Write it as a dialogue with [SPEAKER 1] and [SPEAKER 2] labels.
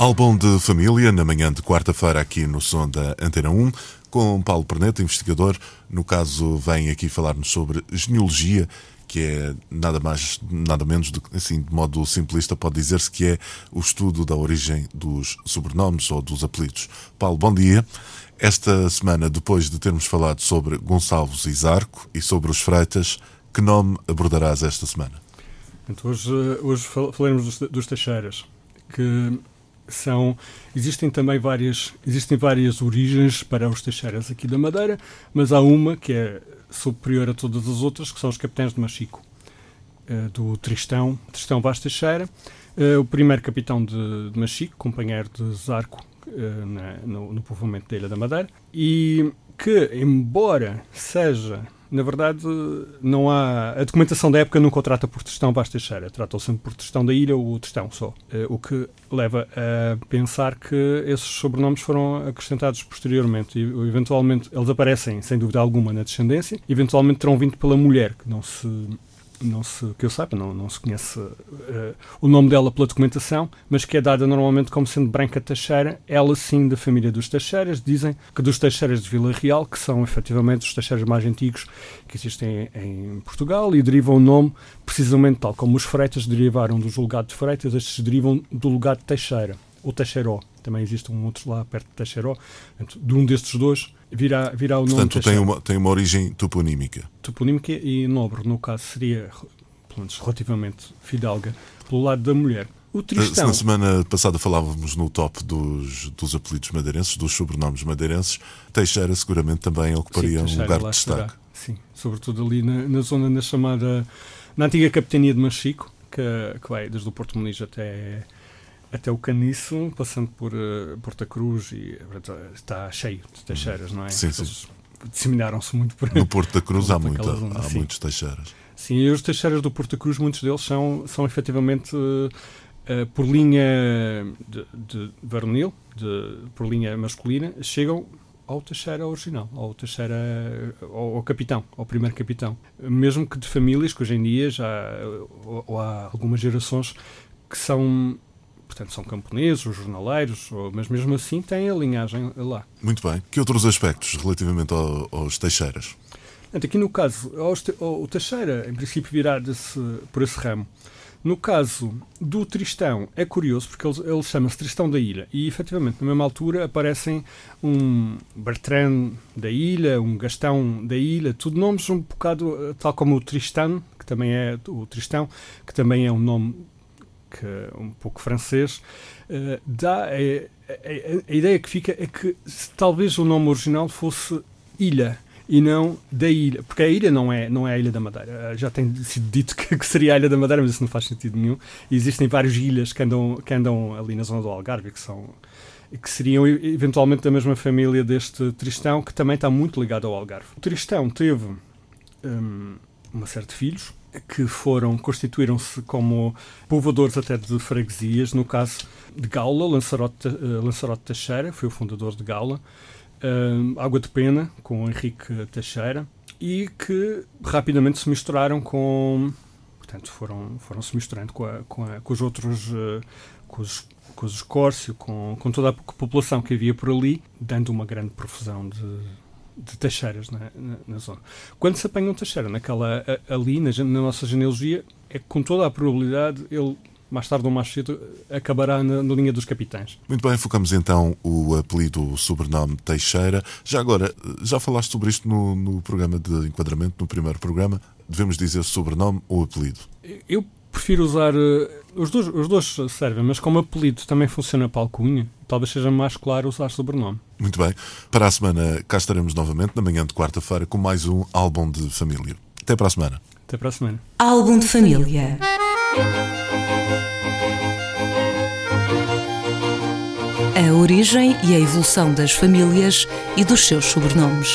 [SPEAKER 1] Álbum de família, na manhã de quarta-feira, aqui no som da Antena 1, com Paulo Perneta, investigador. No caso, vem aqui falar-nos sobre genealogia, que é nada mais, nada menos assim, de modo simplista, pode dizer-se que é o estudo da origem dos sobrenomes ou dos apelidos. Paulo, bom dia. Esta semana, depois de termos falado sobre Gonçalves Zarco e sobre os Freitas, que nome abordarás esta semana?
[SPEAKER 2] Então, hoje, hoje falaremos dos, dos Teixeiras, que são existem também várias existem várias origens para os Teixeiras aqui da Madeira, mas há uma que é superior a todas as outras, que são os capitães de Machico, eh, do Tristão, Tristão Vaz Teixeira, eh, o primeiro capitão de, de Machico, companheiro de Zarco eh, na, no, no povoamento da Ilha da Madeira, e que, embora seja na verdade, não há. A documentação da época nunca o trata por Tristão Vaz Teixeira, trata-o sempre por Tristão da Ilha ou Tristão só. O que leva a pensar que esses sobrenomes foram acrescentados posteriormente e, eventualmente, eles aparecem, sem dúvida alguma, na descendência, eventualmente terão vindo pela mulher, que não se não se, que eu saiba, não, não se conhece uh, o nome dela pela documentação, mas que é dada normalmente como sendo Branca Teixeira, ela sim da família dos Teixeiras, dizem que dos Teixeiras de Vila Real, que são efetivamente os Teixeiras mais antigos que existem em Portugal e derivam o nome precisamente tal como os Freitas derivaram dos lugares de Freitas, estes derivam do lugar de Teixeira, ou Teixeiró. Também existe um outro lá perto de Teixeiró. De um destes dois virá, virá o nome
[SPEAKER 1] Portanto, tem uma, tem uma origem toponímica.
[SPEAKER 2] Toponímica e nobre, no caso, seria, pelo menos relativamente fidalga, pelo lado da mulher. O Tristão...
[SPEAKER 1] Na semana passada falávamos no top dos, dos apelidos madeirenses, dos sobrenomes madeirenses. Teixeira seguramente também ocuparia Sim, um lugar de destaque. Estará.
[SPEAKER 2] Sim, sobretudo ali na, na zona na chamada, na antiga capitania de Machico, que, que vai desde o Porto Muniz até até o Caniço, passando por uh, Porta Cruz e está cheio de teixeiras, não é?
[SPEAKER 1] Sim, sim.
[SPEAKER 2] Disseminaram-se muito por
[SPEAKER 1] No Porto da Cruz há, muita, há muitos teixeiras.
[SPEAKER 2] Sim, e os teixeiras do Porto da Cruz, muitos deles são, são efetivamente uh, uh, por linha de, de varonil, de, por linha masculina, chegam ao Teixeira original, ao Teixeira, ao, ao, capitão, ao primeiro capitão. Mesmo que de famílias que hoje em dia já ou, ou há algumas gerações que são portanto são camponeses, os jornaleiros, mas mesmo assim têm a linhagem lá.
[SPEAKER 1] Muito bem. Que outros aspectos relativamente ao, aos Teixeiras?
[SPEAKER 2] Aqui no caso, o Teixeira, em princípio, virá por esse ramo. No caso do Tristão, é curioso porque ele, ele chama-se Tristão da Ilha e, efetivamente, na mesma altura aparecem um Bertrand da Ilha, um Gastão da Ilha, tudo nomes um bocado tal como o Tristan, que também é o Tristão, que também é um nome um pouco francês, uh, dá a, a, a, ideia que fica é que talvez o nome original fosse Ilha e não da ilha, porque a ilha não é, não é a Ilha da Madeira. Eh, já tem sido dito que, que, seria a Ilha da Madeira, mas isso não faz sentido nenhum. E existem várias ilhas que andam, que andam ali na zona do Algarve, que são que seriam eventualmente da mesma família deste Tristão, que também está muito ligado ao Algarve. O Tristão teve um, uma série de filhos, que foram, constituíram-se como povoadores até de freguesias, no caso de Gaula, Lançarote, uh, Lançarote Teixeira, foi o fundador de Gaula, uh, Água de Pena, com Henrique Teixeira, e que rapidamente se misturaram com, portanto, foram, foram se misturando com, a, com, a, com os outros, uh, com os com os Escórcio, com, com toda a população que havia por ali, dando uma grande profusão de, de Teixeiras na, na, na, zona. Quando se apanha um Teixeira naquela, ali, na, na, nossa genealogia, é que com toda a probabilidade ele, mais tarde ou mais cedo, acabará na, na, linha dos capitães.
[SPEAKER 1] Muito bem, focamos então o apelido, o sobrenome Teixeira. Já agora, já falaste sobre isto no, no programa de enquadramento, no primeiro programa. Devemos dizer sobrenome ou apelido?
[SPEAKER 2] Eu prefiro usar. Uh, os dois, os dois servem, mas como apelido também funciona para alcunha, talvez seja mais claro usar sobrenome.
[SPEAKER 1] Muito bem. Para a semana cá estaremos novamente, na manhã de quarta-feira, com mais um álbum de família. Até para a semana.
[SPEAKER 2] Até para a semana.
[SPEAKER 3] Álbum de família. a origem e a evolução das famílias e dos seus sobrenomes.